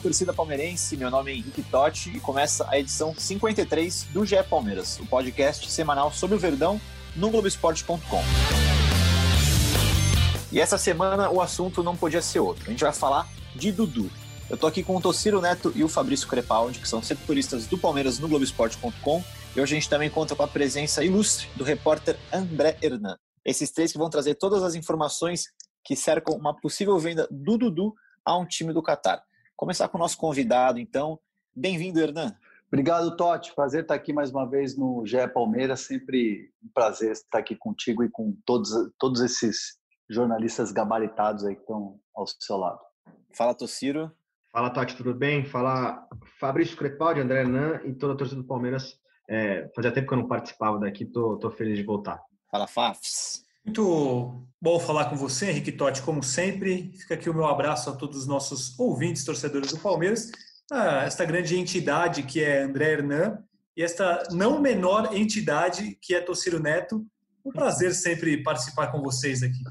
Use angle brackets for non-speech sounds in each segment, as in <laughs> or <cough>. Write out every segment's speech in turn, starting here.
Torcida palmeirense, meu nome é Henrique Totti e começa a edição 53 do GE Palmeiras, o podcast semanal sobre o Verdão no Globoesporte.com. E essa semana o assunto não podia ser outro, a gente vai falar de Dudu. Eu tô aqui com o Tociro Neto e o Fabrício Crepaldi, que são setoristas do Palmeiras no Globoesporte.com, e hoje a gente também conta com a presença ilustre do repórter André Hernan. Esses três que vão trazer todas as informações que cercam uma possível venda do Dudu a um time do Catar. Começar com o nosso convidado, então. Bem-vindo, Hernan. Obrigado, Totti. Prazer estar aqui mais uma vez no GE Palmeiras. Sempre um prazer estar aqui contigo e com todos, todos esses jornalistas gabaritados aí que estão ao seu lado. Fala, Tociro. Fala, Totti, tudo bem? Fala Fabrício Crepaldi, André Hernan e toda a torcida do Palmeiras. É, fazia tempo que eu não participava daqui, tô, tô feliz de voltar. Fala, Fafs. Muito bom falar com você, Henrique Totti, como sempre. Fica aqui o meu abraço a todos os nossos ouvintes, torcedores do Palmeiras. Ah, esta grande entidade que é André Hernan e esta não menor entidade que é Tociro Neto. Um prazer sempre participar com vocês aqui.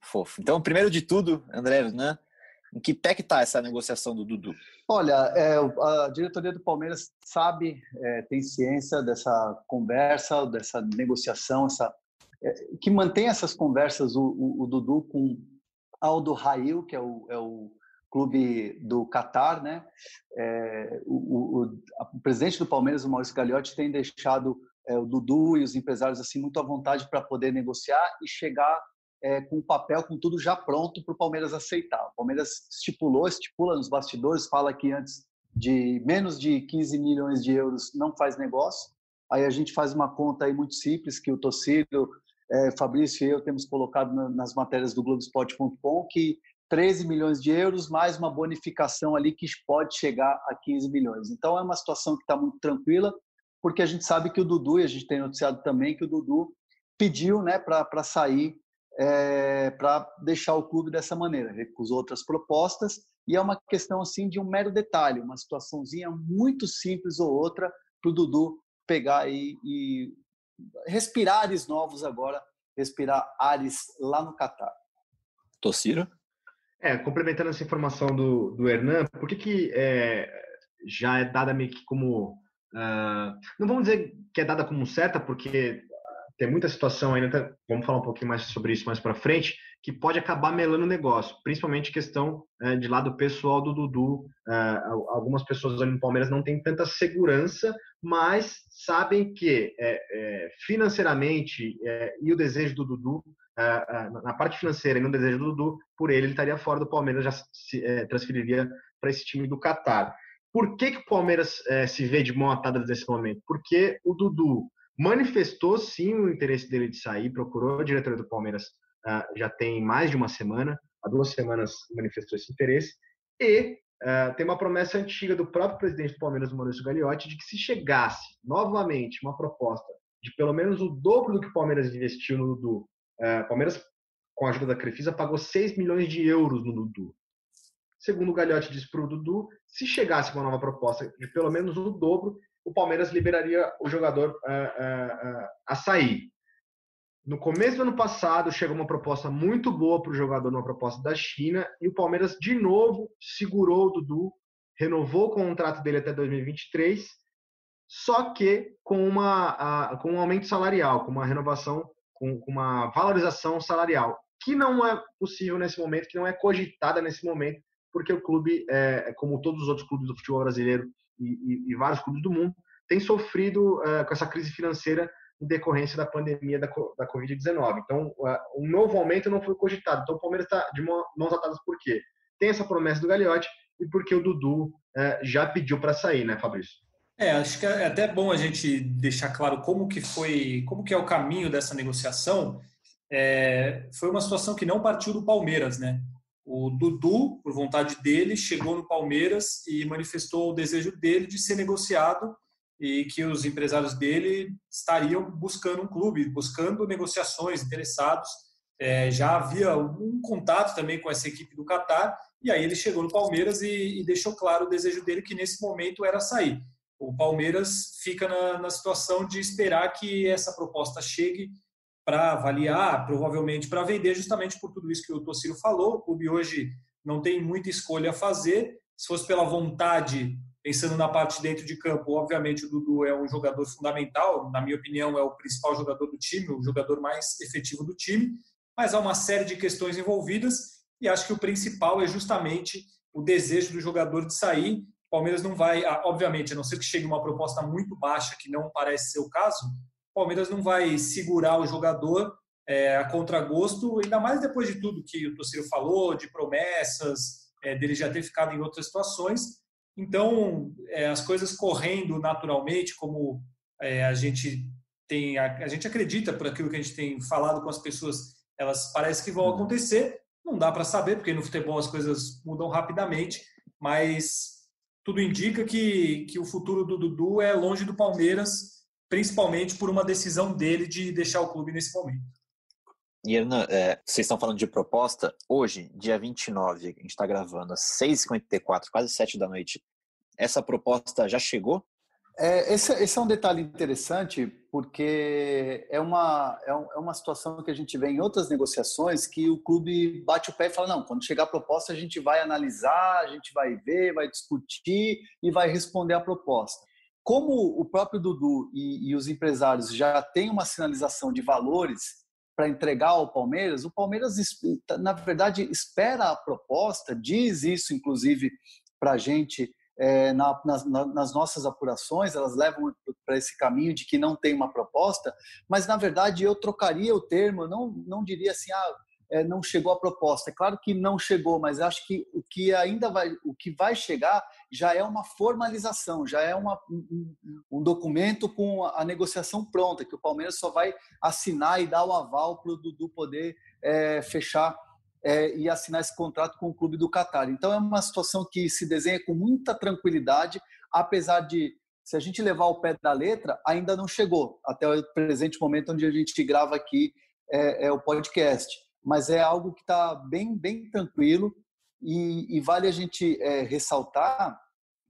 Fofo. Então, primeiro de tudo, André Hernan, em que pé que está essa negociação do Dudu? Olha, é, a diretoria do Palmeiras sabe, é, tem ciência dessa conversa, dessa negociação, essa que mantém essas conversas o, o, o Dudu com Aldo Rail, que é o, é o clube do Catar, né? É, o, o, presidente do Palmeiras, o Maurício Gagliotti, tem deixado é, o Dudu e os empresários assim muito à vontade para poder negociar e chegar é, com o papel, com tudo já pronto para o Palmeiras aceitar. O Palmeiras estipulou, estipula nos bastidores, fala que antes de menos de 15 milhões de euros não faz negócio. Aí a gente faz uma conta aí muito simples que o Tocílio é, Fabrício e eu temos colocado na, nas matérias do Globoesporte.com que 13 milhões de euros mais uma bonificação ali que pode chegar a 15 milhões. Então é uma situação que está muito tranquila, porque a gente sabe que o Dudu, e a gente tem noticiado também que o Dudu pediu né, para sair, é, para deixar o clube dessa maneira, recusou outras propostas, e é uma questão assim de um mero detalhe, uma situaçãozinha muito simples ou outra para o Dudu pegar e, e respirar ares novos agora, respirar ares lá no Catar. Tociro? É, complementando essa informação do, do Hernan, por que, que é, já é dada meio que como. Uh, não vamos dizer que é dada como certa, porque tem muita situação ainda, vamos falar um pouquinho mais sobre isso mais para frente, que pode acabar melando o negócio, principalmente questão é, de lado pessoal do Dudu. É, algumas pessoas ali no Palmeiras não têm tanta segurança, mas sabem que é, financeiramente e o desejo do Dudu, na parte financeira e no desejo do Dudu, por ele, ele estaria fora do Palmeiras, já se transferiria para esse time do Catar. Por que, que o Palmeiras se vê de mão atada nesse momento? Porque o Dudu manifestou sim o interesse dele de sair, procurou a diretoria do Palmeiras já tem mais de uma semana, há duas semanas manifestou esse interesse, e uh, tem uma promessa antiga do próprio presidente do Palmeiras, Maurício Gagliotti, de que se chegasse novamente uma proposta de pelo menos o dobro do que o Palmeiras investiu no Dudu, uh, Palmeiras, com a ajuda da Crefisa, pagou 6 milhões de euros no Dudu. Segundo o Gagliotti disse para o Dudu, se chegasse uma nova proposta de pelo menos o dobro, o Palmeiras liberaria o jogador uh, a sair. No começo do ano passado, chegou uma proposta muito boa para o jogador, uma proposta da China, e o Palmeiras, de novo, segurou o Dudu, renovou o contrato dele até 2023, só que com, uma, com um aumento salarial, com uma renovação, com, uma valorização salarial, que não é possível nesse momento, que não é cogitada nesse momento, porque o clube, é, como todos os outros clubes do futebol brasileiro, e, vários clubes do mundo têm sofrido uh, com essa crise financeira em decorrência da pandemia da, da Covid-19. Então, um novo aumento não foi cogitado. Então, o Palmeiras está de mãos atadas por quê? Tem essa promessa do Gagliotti e porque o Dudu uh, já pediu para sair, né, Fabrício? É, acho que é até bom a gente deixar claro como que foi, como que é o caminho dessa negociação. É, foi uma situação que não partiu do Palmeiras, né? O Dudu, por vontade dele, chegou no Palmeiras e manifestou o desejo dele de ser negociado e que os empresários dele estariam buscando um clube, buscando negociações, interessados. É, já havia um contato também com essa equipe do Catar, e aí ele chegou no Palmeiras e, e, deixou claro o desejo dele que nesse momento era sair. O Palmeiras fica na, na situação de esperar que essa proposta chegue para avaliar, provavelmente para vender, justamente por tudo isso que o Tociro falou. O clube hoje não tem muita escolha a fazer. Se fosse pela vontade Pensando na parte dentro de campo, obviamente o Dudu é um jogador fundamental, na minha opinião é o principal jogador do time, o jogador mais efetivo do time, mas há uma série de questões envolvidas e acho que o principal é justamente o desejo do jogador de sair. O Palmeiras não vai, obviamente, a não ser que chegue uma proposta muito baixa, que não parece ser o caso, o Palmeiras não vai segurar o jogador é, a contragosto, ainda mais depois de tudo que o torcedor falou, de promessas, é, dele já ter ficado em outras situações. Então, é, as coisas correndo naturalmente, como é, a gente tem, a, a, gente acredita por aquilo que a gente tem falado com as pessoas, elas parecem que vão uhum. acontecer. Não dá para saber, porque no futebol as coisas mudam rapidamente, mas tudo indica que, que o futuro do Dudu é longe do Palmeiras, principalmente por uma decisão dele de deixar o clube nesse momento. E, Hernan, é, vocês estão falando de proposta. Hoje, dia 29, a gente está gravando às 6h54, quase 7 da noite. Essa proposta já chegou? É, esse, esse, é um detalhe interessante, porque é uma, é, é, uma situação que a gente vê em outras negociações que o clube bate o pé e fala: não, quando chegar a proposta, a gente vai analisar, a gente vai ver, vai discutir e vai responder a proposta. Como o próprio Dudu e, e os empresários já têm uma sinalização de valores para entregar ao Palmeiras, o Palmeiras, na verdade, espera a proposta, diz isso, inclusive, para a gente é, na, nas, nas, nossas apurações, elas levam para esse caminho de que não tem uma proposta, mas, na verdade, eu trocaria o termo, não, não diria assim, ah, é, não chegou a proposta. É claro que não chegou, mas acho que o que ainda vai, o que vai chegar já é uma formalização, já é uma, um, um, documento com a, negociação pronta, que o Palmeiras só vai assinar e dar o aval para o Dudu poder é, fechar é, e assinar esse contrato com o clube do Catar. Então é uma situação que se desenha com muita tranquilidade, apesar de se a gente levar o pé da letra, ainda não chegou até o presente momento onde a gente grava aqui é, é o podcast mas é algo que está bem, bem tranquilo e, e, vale a gente é, ressaltar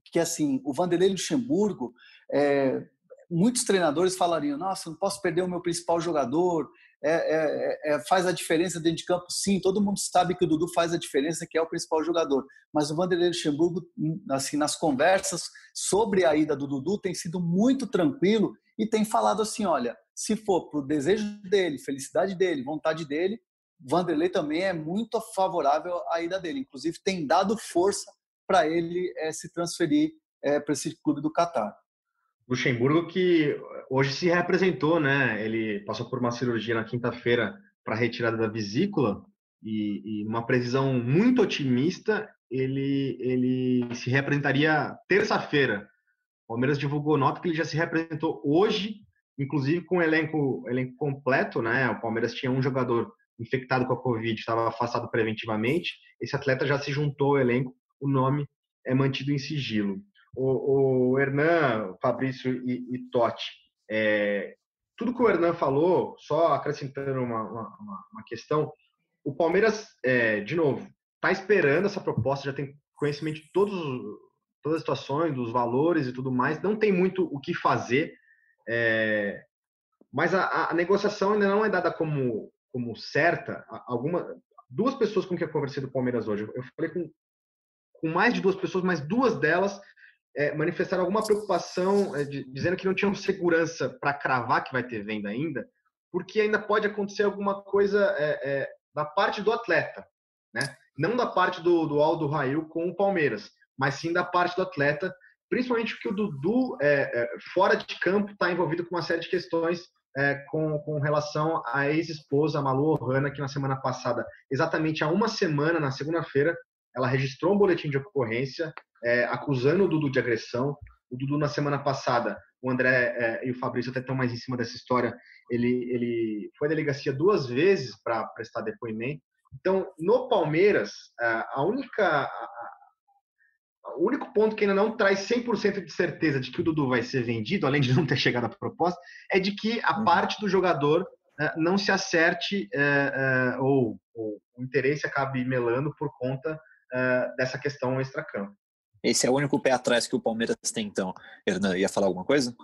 que assim o Vanderlei Luxemburgo, é, muitos treinadores falariam: nossa, não posso perder o meu principal jogador, é, é, é, faz a diferença dentro de campo. Sim, todo mundo sabe que o Dudu faz a diferença, que é o principal jogador. Mas o Vanderlei Luxemburgo, assim, nas conversas sobre a ida do Dudu, tem sido muito tranquilo e tem falado assim: olha, se for para o desejo dele, felicidade dele, vontade dele, Vanderlei também é muito favorável à ida dele. Inclusive, tem dado força para ele é, se transferir é, para esse clube do Catar. Luxemburgo que hoje se representou, né? Ele passou por uma cirurgia na quinta-feira para retirada da vesícula e, e uma previsão muito otimista, ele ele se representaria terça-feira. O Palmeiras divulgou nota que ele já se representou hoje, inclusive com o elenco, elenco completo, né? O Palmeiras tinha um jogador infectado com a Covid, estava afastado preventivamente. Esse atleta já se juntou ao elenco, o nome é mantido em sigilo. O, o Hernan, Fabrício e, e Totti, é, tudo que o Hernan falou, só acrescentando uma, uma, uma questão, o Palmeiras, é, de novo, está esperando essa proposta, já tem conhecimento de todos, todas as situações, dos valores e tudo mais, não tem muito o que fazer, é, mas a, a, negociação ainda não é dada como como certa alguma duas pessoas com quem eu conversei do Palmeiras hoje. Eu falei com, com mais de duas pessoas, mas duas delas é, manifestaram alguma preocupação, é, de, dizendo que não tinham segurança para cravar que vai ter venda ainda, porque ainda pode acontecer alguma coisa é, é, da parte do atleta, né? Não da parte do, do Aldo Rail com o Palmeiras, mas sim da parte do atleta, principalmente porque o Dudu, é, é, fora de campo, está envolvido com uma série de questões com, com relação à ex-esposa Malu Ohana, que na semana passada, exatamente há uma semana, na segunda-feira, ela registrou um boletim de ocorrência é, acusando o Dudu de agressão. O Dudu, na semana passada, o André é, e o Fabrício até estão mais em cima dessa história, ele, ele foi à delegacia duas vezes para prestar depoimento. Então, no Palmeiras, a única o único ponto que ainda não traz 100% de certeza de que o Dudu vai ser vendido, além de não ter chegado a proposta, é de que a uhum. parte do jogador não se acerte ou, ou o interesse acabe melando por conta dessa questão extracampo. Esse é o único pé atrás que o Palmeiras tem, então. Hernan, ia falar alguma coisa?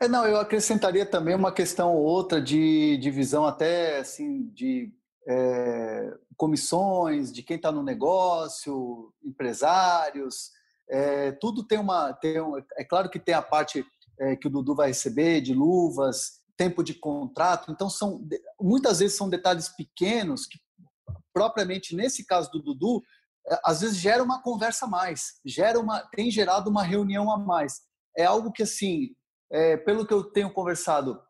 É, não, eu acrescentaria também uma questão ou outra de divisão até assim de é, comissões, de quem está no negócio, empresários, é, tudo tem uma. Tem um, é claro que tem a parte é, que o Dudu vai receber de luvas, tempo de contrato, então são muitas vezes são detalhes pequenos que propriamente nesse caso do Dudu às vezes gera uma conversa a mais, gera uma, tem gerado uma reunião a mais. É algo que, assim, é, pelo que eu tenho conversado,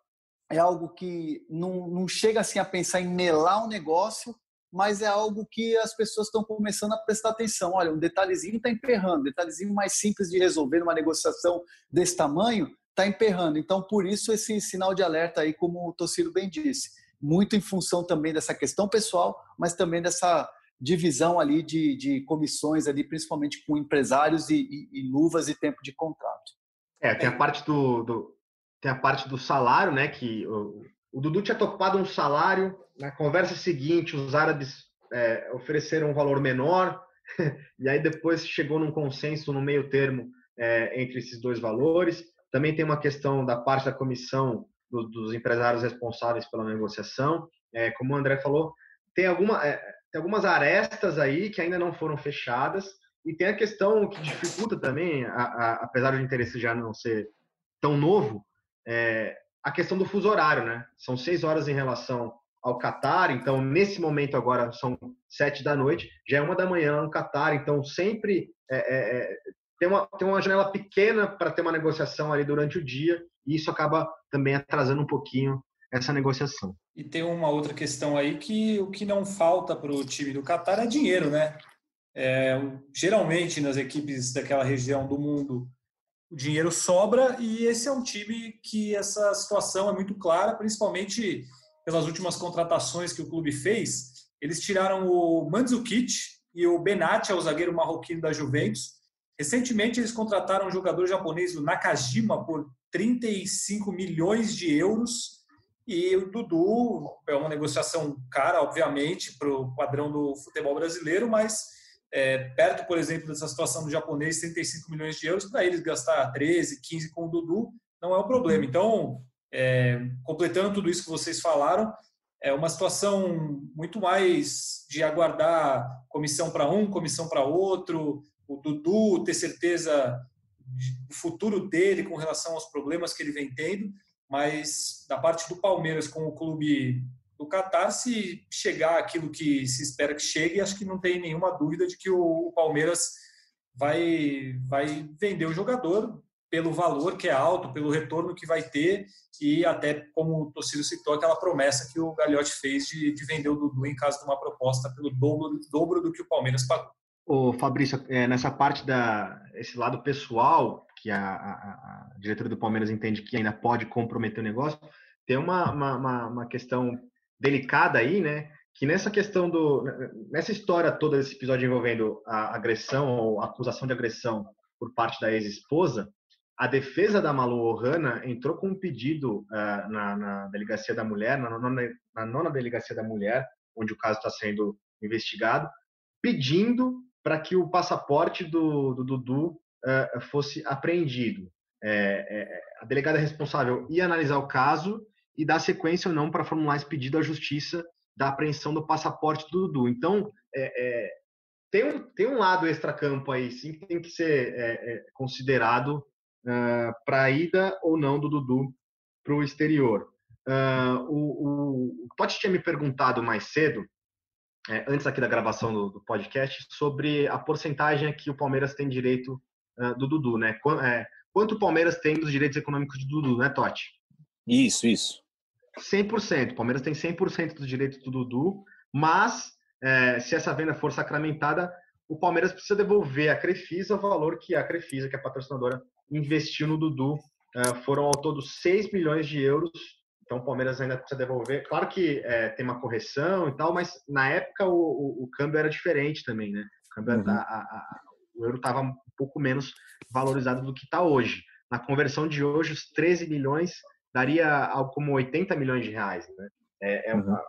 é algo que não, não chega assim a pensar em melar um negócio, mas é algo que as pessoas estão começando a prestar atenção. Olha, um detalhezinho está emperrando, um detalhezinho mais simples de resolver numa negociação desse tamanho está emperrando. Então, por isso, esse sinal de alerta aí, como o Tociro bem disse, muito em função também dessa questão pessoal, mas também dessa divisão ali de, de comissões ali, principalmente com empresários e, e, e, luvas e tempo de contrato. É, tem a parte do, do tem a parte do salário, né? Que o, o Dudu tinha topado um salário na conversa seguinte, os árabes é, ofereceram um valor menor <laughs> e aí depois chegou num consenso no meio termo é, entre esses dois valores. Também tem uma questão da parte da comissão do, dos empresários responsáveis pela negociação. É, como o André falou, tem alguma é, tem algumas arestas aí que ainda não foram fechadas e tem a questão que dificulta também, a, a, apesar do interesse já não ser tão novo, é, a questão do fuso horário, né? São seis horas em relação ao Catar, então nesse momento agora são sete da noite, já é uma da manhã no Catar, então sempre é, é, é, tem, uma, tem uma janela pequena para ter uma negociação ali durante o dia e isso acaba também atrasando um pouquinho essa negociação. E tem uma outra questão aí que o que não falta para o time do Qatar é dinheiro, né? É, geralmente nas equipes daquela região do mundo o dinheiro sobra e esse é um time que essa situação é muito clara, principalmente pelas últimas contratações que o clube fez. Eles tiraram o Mandzukic e o Benatti, o zagueiro marroquino da Juventus. Recentemente eles contrataram um jogador japonês, o Nakajima, por 35 milhões de euros e o Dudu é uma negociação cara, obviamente, para o padrão do futebol brasileiro, mas é, perto, por exemplo, dessa situação do japonês, 35 milhões de euros, para eles gastar 13, 15 com o Dudu, não é um problema. Então, é, completando tudo isso que vocês falaram, é uma situação muito mais de aguardar comissão para um, comissão para outro, o Dudu ter certeza do futuro dele com relação aos problemas que ele vem tendo mas da parte do Palmeiras com o clube do Qatar, se chegar aquilo que se espera que chegue, acho que não tem nenhuma dúvida de que o Palmeiras vai, vai vender o jogador pelo valor que é alto, pelo retorno que vai ter e até, como o Tocílio citou, aquela promessa que o Gagliotti fez de, de vender o Dudu em caso de uma proposta pelo dobro, dobro do que o Palmeiras pagou. O Fabrício, é, nessa parte da esse lado pessoal, que a, a, a, diretoria do Palmeiras entende que ainda pode comprometer o negócio, tem uma, uma, uma, questão delicada aí, né? Que nessa questão do. Nessa história toda desse episódio envolvendo a agressão ou acusação de agressão por parte da ex-esposa, a defesa da Malu Ohana entrou com um pedido uh, na, na, delegacia da mulher, na nona, na nona delegacia da mulher, onde o caso está sendo investigado, pedindo para que o passaporte do, do Dudu uh, fosse apreendido. É, é, a delegada responsável ia analisar o caso e dar sequência ou não para formular esse pedido à justiça da apreensão do passaporte do Dudu. Então, é, é tem, um, tem um lado extracampo aí, sim, que tem que ser é, é, considerado uh, para a ida ou não do Dudu para o exterior. Uh, o, o, o tinha me perguntado mais cedo, antes aqui da gravação do, do, podcast, sobre a porcentagem que o Palmeiras tem direito uh, do Dudu, né? Qu é, quanto o Palmeiras tem dos direitos econômicos do Dudu, né, Totti? Isso, isso. 100%. O Palmeiras tem 100% dos direitos do Dudu, mas é, se essa venda for sacramentada, o Palmeiras precisa devolver à Crefisa o valor que a Crefisa, que é a patrocinadora, investiu no Dudu. É, foram ao todo 6 milhões de euros Então o Palmeiras ainda precisa devolver. Claro que é, tem uma correção e tal, mas na época o, o, o câmbio era diferente também, né? O, câmbio, uhum. a, a, a, o euro estava um pouco menos valorizado do que está hoje. Na conversão de hoje, os 13 milhões daria algo como 80 milhões de reais. Né? É, é uhum. uma,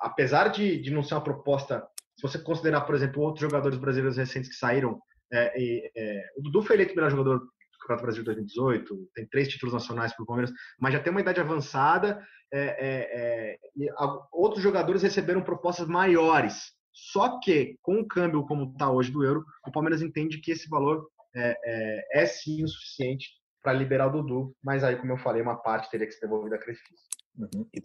apesar de, de não ser uma proposta, se você considerar, por exemplo, outros jogadores brasileiros recentes que saíram, é, é, o Dudu foi eleito melhor jogador do Campeonato Brasil 2018, tem três títulos nacionais para o Palmeiras, mas já tem uma idade avançada. É, é, é, outros jogadores receberam propostas maiores. Só que, com o câmbio como está hoje do euro, o Palmeiras entende que esse valor é, é sim o suficiente para liberar o Dudu, mas aí, como eu falei, uma parte teria que ser devolvida a Crefisa. Uhum. E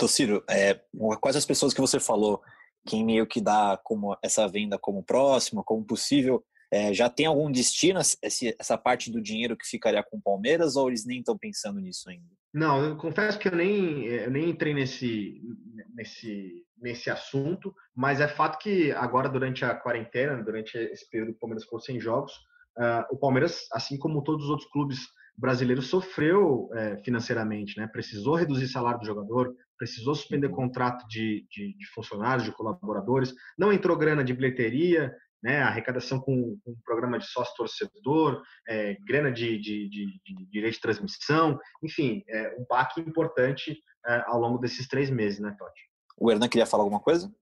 é, quais as pessoas que você falou que meio que dá como essa venda como próxima, como possível, é, já tem algum destino essa parte do dinheiro que ficaria com o Palmeiras ou eles nem estão pensando nisso ainda? Não, eu confesso que eu nem, eu nem entrei nesse, nesse, nesse assunto, mas é fato que agora, durante a quarentena, durante esse período que o Palmeiras ficou sem jogos, uh, o Palmeiras, assim como todos os outros clubes brasileiro sofreu é, financeiramente, né? Precisou reduzir salário do jogador, precisou suspender uhum. contrato de, de, de, funcionários, de colaboradores, não entrou grana de bilheteria, né? Arrecadação com, com programa de sócio torcedor, é, grana de, de, de, direito de transmissão, enfim, é, um baque importante é, ao longo desses três meses, né, Totti? O Hernan queria falar alguma coisa?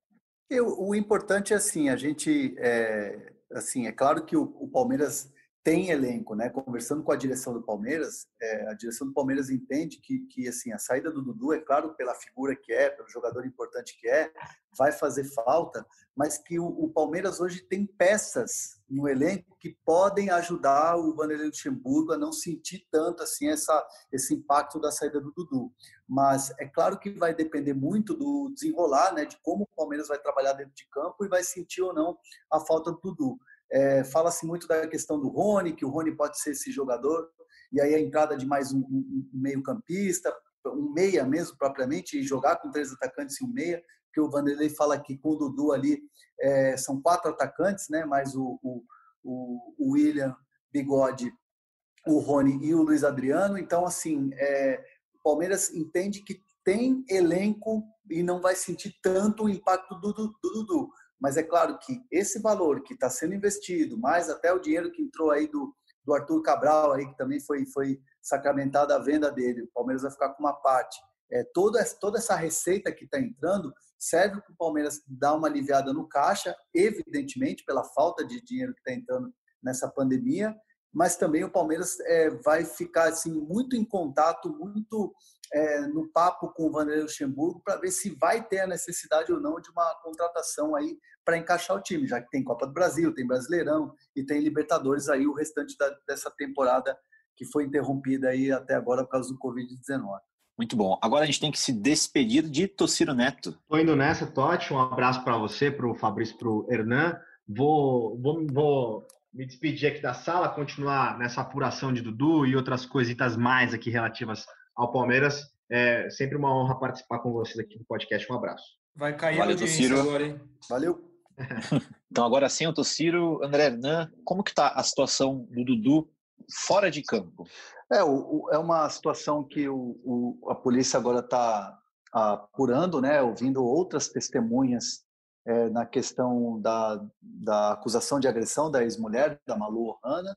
Eu, o importante é assim, a gente, é, assim, é claro que o, o Palmeiras tem elenco, né? Conversando com a direção do Palmeiras, é, a direção do Palmeiras entende que, que assim a saída do Dudu é claro pela figura que é, pelo jogador importante que é, vai fazer falta, mas que o, o Palmeiras hoje tem peças no elenco que podem ajudar o Vanderlei Luxemburgo a não sentir tanto assim essa esse impacto da saída do Dudu. Mas é claro que vai depender muito do desenrolar, né? De como o Palmeiras vai trabalhar dentro de campo e vai sentir ou não a falta do Dudu. É, Fala-se muito da questão do Rony, que o Rony pode ser esse jogador, e aí a entrada de mais um, um, meio-campista, um meia mesmo, propriamente, e jogar com três atacantes e um meia, que o Vanderlei fala que com o Dudu ali é, são quatro atacantes, né? mais o, o, o, William, Bigode, o Rony e o Luiz Adriano. Então, assim, é, o Palmeiras entende que tem elenco e não vai sentir tanto o impacto do, do, do Dudu. Mas é claro que esse valor que está sendo investido, mais até o dinheiro que entrou aí do, do Arthur Cabral, aí, que também foi, foi sacramentada a venda dele, o Palmeiras vai ficar com uma parte. É, toda, toda essa receita que está entrando serve para o Palmeiras dar uma aliviada no caixa, evidentemente, pela falta de dinheiro que está entrando nessa pandemia, mas também o Palmeiras é, vai ficar assim muito em contato, muito é, no papo com o Vanderlei Luxemburgo para ver se vai ter a necessidade ou não de uma contratação aí para encaixar o time, já que tem Copa do Brasil, tem Brasileirão e tem Libertadores aí o restante da, dessa temporada que foi interrompida aí até agora por causa do Covid-19. Muito bom. Agora a gente tem que se despedir de Tociro Neto. Estou indo nessa, Totti. Um abraço para você, para o Fabrício, para o Hernan. Vou, vou, vou me despedir aqui da sala, continuar nessa apuração de Dudu e outras coisitas mais aqui relativas ao Palmeiras. É sempre uma honra participar com vocês aqui no podcast. Um abraço. Vai cair Valeu, a audiência agora, hein? Valeu. <laughs> então agora sim, eu tô Ciro, André Hernan, como que tá a situação do Dudu fora de campo? É, o, o, é uma situação que o, a polícia agora está apurando, né, ouvindo outras testemunhas é, na questão da, da acusação de agressão da ex-mulher, da Malu Ohana,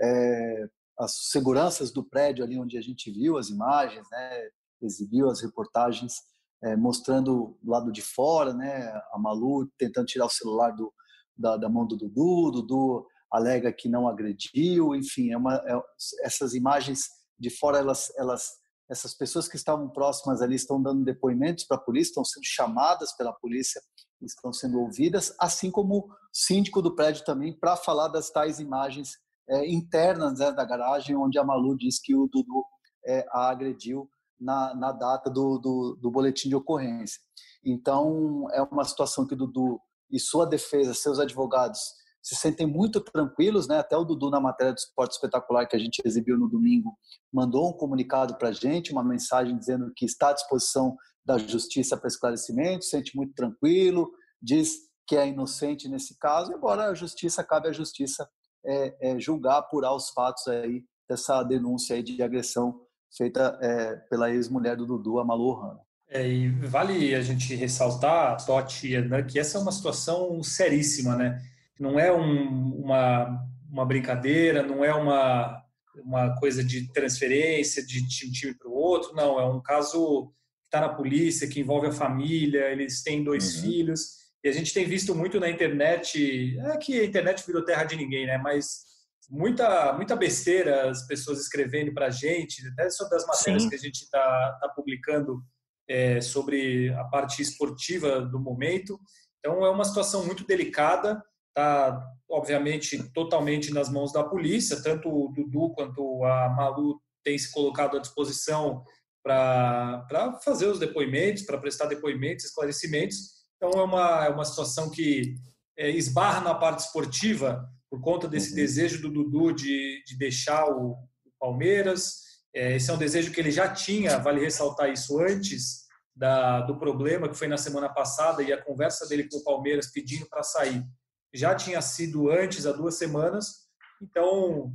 é, as seguranças do prédio ali onde a gente viu as imagens, né, exibiu as reportagens é, mostrando do lado de fora, né, a Malu tentando tirar o celular do, da, da mão do Dudu, Dudu alega que não agrediu, enfim, é uma, é, essas imagens de fora elas, elas essas pessoas que estavam próximas ali estão dando depoimentos para a polícia, estão sendo chamadas pela polícia estão sendo ouvidas, assim como o síndico do prédio também, para falar das tais imagens é, internas né, da garagem, onde a Malu diz que o Dudu é, a agrediu na, na data do, do, do, boletim de ocorrência. Então, é uma situação que o Dudu e sua defesa, seus advogados, se sentem muito tranquilos, né? Até o Dudu, na matéria do Esporte Espetacular que a gente exibiu no domingo, mandou um comunicado para a gente, uma mensagem dizendo que está à disposição da justiça para esclarecimento, sente muito tranquilo, diz que é inocente nesse caso, embora a justiça, cabe à justiça é, é, julgar, apurar os fatos aí dessa denúncia aí de agressão feita é, pela ex-mulher do Dudu, a Malu Ohana. É, e vale a gente ressaltar, Totti e Hernan, que essa é uma situação seríssima, né? Não é um, uma, uma brincadeira, não é uma, uma coisa de transferência de um time para o outro, não. É um caso que está na polícia, que envolve a família, eles têm dois uhum. filhos. E a gente tem visto muito na internet, é que a internet virou terra de ninguém, né? Mas muita, muita besteira as pessoas escrevendo para a gente, até sobre as matérias Sim. que a gente está tá publicando é, sobre a parte esportiva do momento. Então, é uma situação muito delicada, está, obviamente, totalmente nas mãos da polícia, tanto o Dudu quanto a Malu têm se colocado à disposição para fazer os depoimentos, para prestar depoimentos, esclarecimentos. Então, é uma, é uma situação que é, esbarra na parte esportiva, por conta desse uhum. desejo do Dudu de, de deixar o, o Palmeiras. É, esse é um desejo que ele já tinha, vale ressaltar isso antes da, do problema que foi na semana passada e a conversa dele com o Palmeiras pedindo para sair já tinha sido antes, há duas semanas. Então,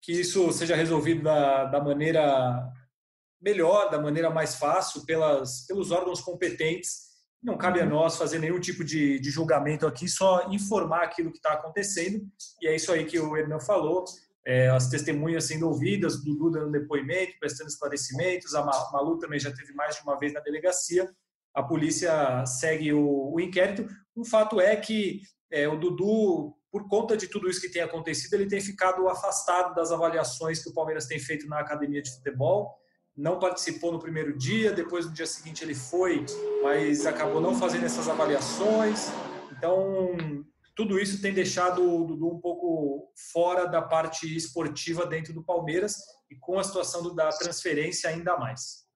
que isso seja resolvido da, da maneira melhor, da maneira mais fácil, pelas, pelos órgãos competentes não cabe a uhum. nós fazer nenhum tipo de, de julgamento aqui, só informar aquilo que está acontecendo. E é isso aí que o Hernan falou. É, as testemunhas sendo ouvidas, o Dudu dando depoimento, prestando esclarecimentos, a Malu também já teve mais de uma vez na delegacia. A polícia segue o, o inquérito. O fato é que é, o Dudu, por conta de tudo isso que tem acontecido, ele tem ficado afastado das avaliações que o Palmeiras tem feito na academia de futebol não participou no primeiro dia, depois no dia seguinte ele foi, mas acabou não fazendo essas avaliações. Então, tudo isso tem deixado o Dudu um pouco fora da parte esportiva dentro do Palmeiras e com a situação da transferência ainda mais.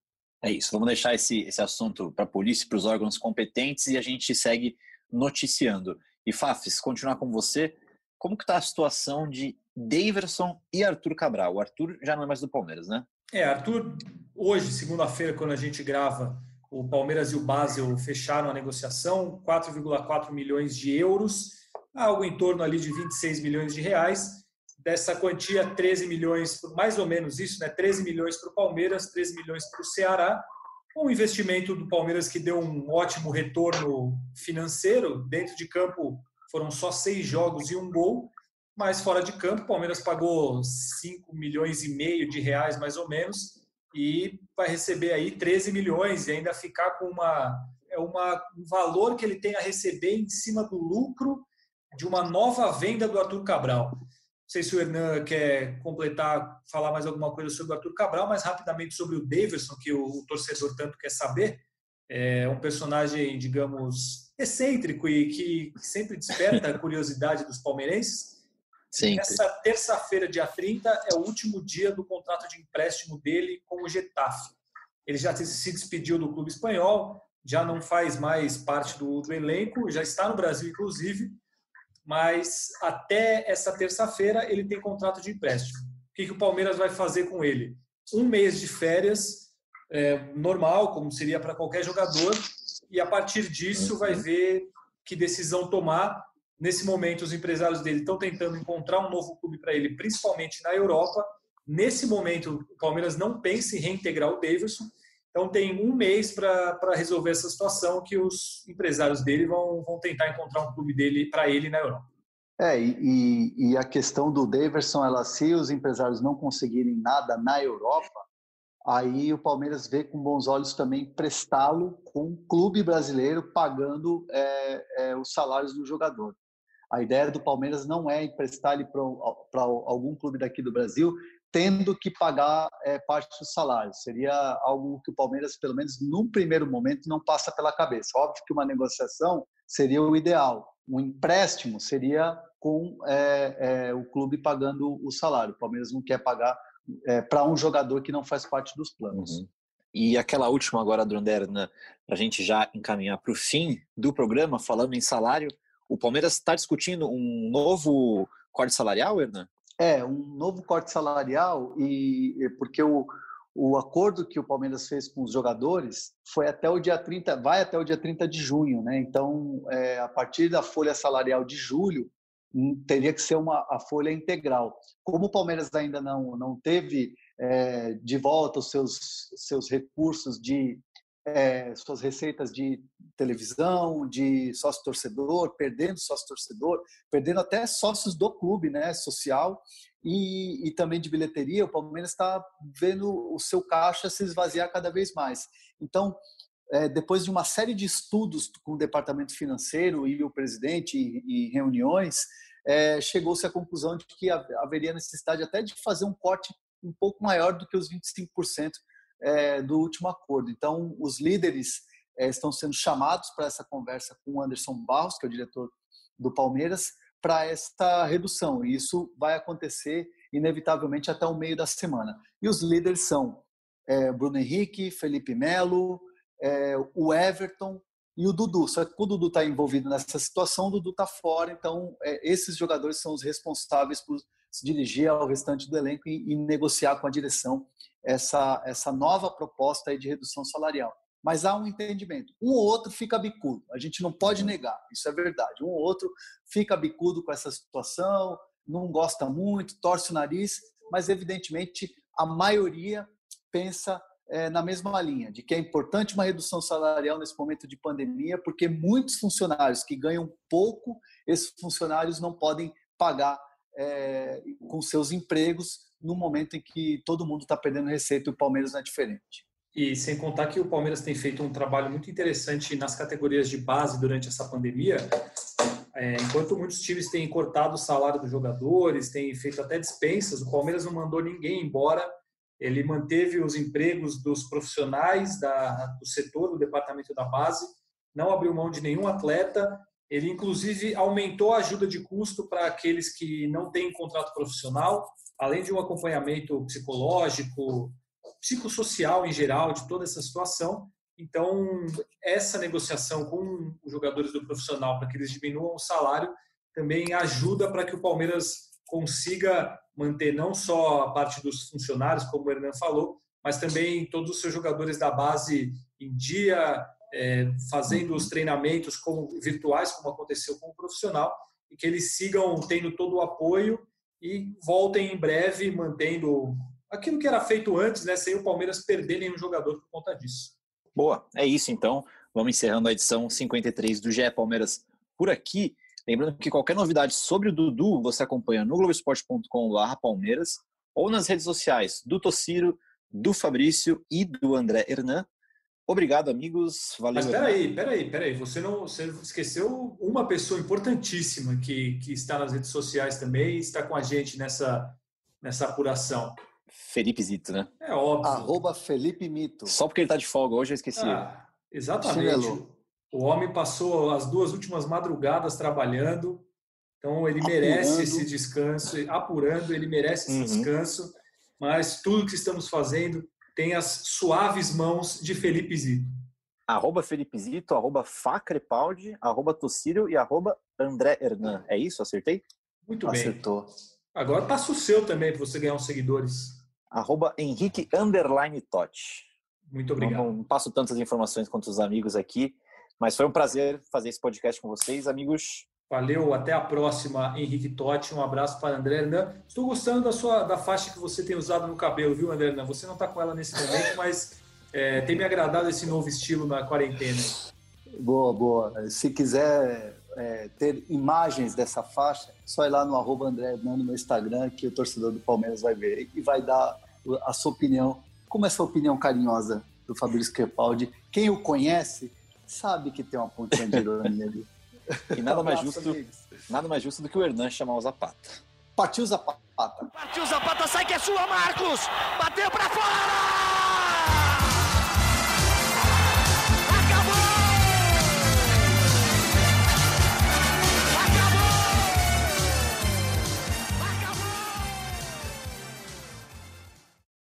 É isso, vamos deixar esse, esse assunto para a polícia, para os órgãos competentes e a gente segue noticiando. E Fafis, continuar com você, como que está a situação de Daverson e Arthur Cabral? O Arthur já não é mais do Palmeiras, né? É, Arthur, hoje, segunda-feira, quando a gente grava, o Palmeiras e o Basel fecharam a negociação, 4,4 milhões de euros, algo em torno ali de 26 milhões de reais. Dessa quantia, 13 milhões, mais ou menos isso, né? 13 milhões para o Palmeiras, 13 milhões para o Ceará. Um investimento do Palmeiras que deu um ótimo retorno financeiro. Dentro de campo foram só seis jogos e um gol mas fora de campo, o Palmeiras pagou 5 milhões e meio de reais, mais ou menos, e vai receber aí 13 milhões e ainda ficar com uma, é uma, um valor que ele tem a receber em cima do lucro de uma nova venda do Arthur Cabral. Não sei se o Hernan quer completar, falar mais alguma coisa sobre o Arthur Cabral, mas rapidamente sobre o Davidson, que o, o torcedor tanto quer saber. É um personagem, digamos, excêntrico e que sempre desperta a curiosidade dos palmeirenses Sempre. Essa terça-feira, dia 30, é o último dia do contrato de empréstimo dele com o Getafe. Ele já se despediu do clube espanhol, já não faz mais parte do, do elenco, já está no Brasil, inclusive, mas até essa terça-feira ele tem contrato de empréstimo. O que, que o Palmeiras vai fazer com ele? Um mês de férias, é, normal, como seria para qualquer jogador, e a partir disso vai ver que decisão tomar Nesse momento, os empresários dele estão tentando encontrar um novo clube para ele, principalmente na Europa. Nesse momento, o Palmeiras não pensa em reintegrar o Davidson. Então, tem um mês para resolver essa situação que os empresários dele vão, vão tentar encontrar um clube dele para ele na Europa. É, e, e, a questão do Daverson, ela, se os empresários não conseguirem nada na Europa, aí o Palmeiras vê com bons olhos também prestá-lo com um clube brasileiro pagando é, é, os salários do jogador. A ideia do Palmeiras não é emprestar ele para algum clube daqui do Brasil, tendo que pagar é, parte dos salários. Seria algo que o Palmeiras, pelo menos num primeiro momento, não passa pela cabeça. Óbvio que uma negociação seria o ideal. Um empréstimo seria com é, é, o clube pagando o salário. O Palmeiras não quer pagar é, para um jogador que não faz parte dos planos. Uhum. E aquela última agora, Dronderna, para a gente já encaminhar para o fim do programa, falando em salário, o Palmeiras está discutindo um novo corte salarial, Hernan? É, um novo corte salarial, e porque o, o acordo que o Palmeiras fez com os jogadores foi até o dia 30, vai até o dia 30 de junho, né? Então, é, a partir da folha salarial de julho, hum, teria que ser uma a folha integral. Como o Palmeiras ainda não, não teve é, de volta os seus, seus recursos de é, suas receitas de televisão, de sócio-torcedor, perdendo sócio-torcedor, perdendo até sócios do clube, né, social, e, e também de bilheteria. O Palmeiras está vendo o seu caixa se esvaziar cada vez mais. Então, é, depois de uma série de estudos com o departamento financeiro e o presidente e, e reuniões, é, chegou-se à conclusão de que haveria necessidade até de fazer um corte um pouco maior do que os 25% é, do último acordo. Então, os líderes é, estão sendo chamados para essa conversa com o Anderson Barros, que é o diretor do Palmeiras, para esta redução. E isso vai acontecer inevitavelmente até o meio da semana. E os líderes são é, Bruno Henrique, Felipe Melo, o Everton e o Dudu. Só que o Dudu está envolvido nessa situação, o Dudu está fora, então é, esses jogadores são os responsáveis por se dirigir ao restante do elenco e, e negociar com a direção essa, essa nova proposta de redução salarial. Mas há um entendimento. Um ou outro fica bicudo, a gente não pode negar, isso é verdade. Um ou outro fica bicudo com essa situação, não gosta muito, torce o nariz, mas evidentemente a maioria pensa é, na mesma linha, de que é importante uma redução salarial nesse momento de pandemia, porque muitos funcionários que ganham pouco, esses funcionários não podem pagar é, com seus empregos no momento em que todo mundo está perdendo receita e o Palmeiras não é diferente. E sem contar que o Palmeiras tem feito um trabalho muito interessante nas categorias de base durante essa pandemia. É, enquanto muitos times têm cortado o salário dos jogadores, têm feito até dispensas, o Palmeiras não mandou ninguém embora. Ele manteve os empregos dos profissionais da, do setor, do departamento da base, não abriu mão de nenhum atleta ele, inclusive, aumentou a ajuda de custo para aqueles que não têm contrato profissional, além de um acompanhamento psicológico, psicossocial em geral de toda essa situação. Então, essa negociação com os jogadores do profissional para que eles diminuam o salário também ajuda para que o Palmeiras consiga manter não só a parte dos funcionários, como o Hernan falou, mas também todos os seus jogadores da base em dia, é, fazendo os treinamentos como virtuais, como aconteceu com o profissional, e que eles sigam tendo todo o apoio e voltem em breve mantendo aquilo que era feito antes, né, sem o Palmeiras perder nenhum jogador por conta disso. Boa, é isso então. Vamos encerrando a edição 53 do GE Palmeiras por aqui. Lembrando que qualquer novidade sobre o Dudu você acompanha no globesport.com.br Palmeiras ou nas redes sociais do Tociro, do Fabrício e do André Hernan. Obrigado, amigos. Valeu. Mas peraí, peraí, peraí. Você não você esqueceu uma pessoa importantíssima que, que está nas redes sociais também e está com a gente nessa, nessa apuração. Felipe Zito, né? É óbvio. Arroba Felipe Mito. Só porque ele está de folga hoje, eu esqueci. Ah, exatamente. Chinelo. O homem passou as duas últimas madrugadas trabalhando, então ele apurando. merece esse descanso, apurando, ele merece esse uhum. descanso, mas tudo que estamos fazendo tem as suaves mãos de Felipe Zito. Arroba Felipe Zito, arroba Facrepaldi, arroba Tossírio e arroba André Hernan. É isso? Acertei? Muito bem. Acertou. Agora passa o seu também para você ganhar uns seguidores. Arroba Henrique Underline Totti. Muito obrigado. Não, não passo tantas informações quanto os amigos aqui, mas foi um prazer fazer esse podcast com vocês, amigos. Valeu, até a próxima, Henrique Totti. Um abraço para André Hernan. Estou gostando da sua da faixa que você tem usado no cabelo, viu, André Hernan? Você não está com ela nesse momento, <laughs> mas é, tem me agradado esse novo estilo na quarentena. Boa, boa. Se quiser é, ter imagens dessa faixa, é só ir lá no arroba André Hernan no meu Instagram, que o torcedor do Palmeiras vai ver e vai dar a sua opinião. Como essa opinião carinhosa do Fabrício Crepaldi, quem o conhece sabe que tem uma pontinha de ironia ali. E nada mais justo, nada mais justo do que o Hernan chamar o Zapata. Partiu Zapata. Partiu Zapata, sai que é sua, Marcos! Bateu para fora!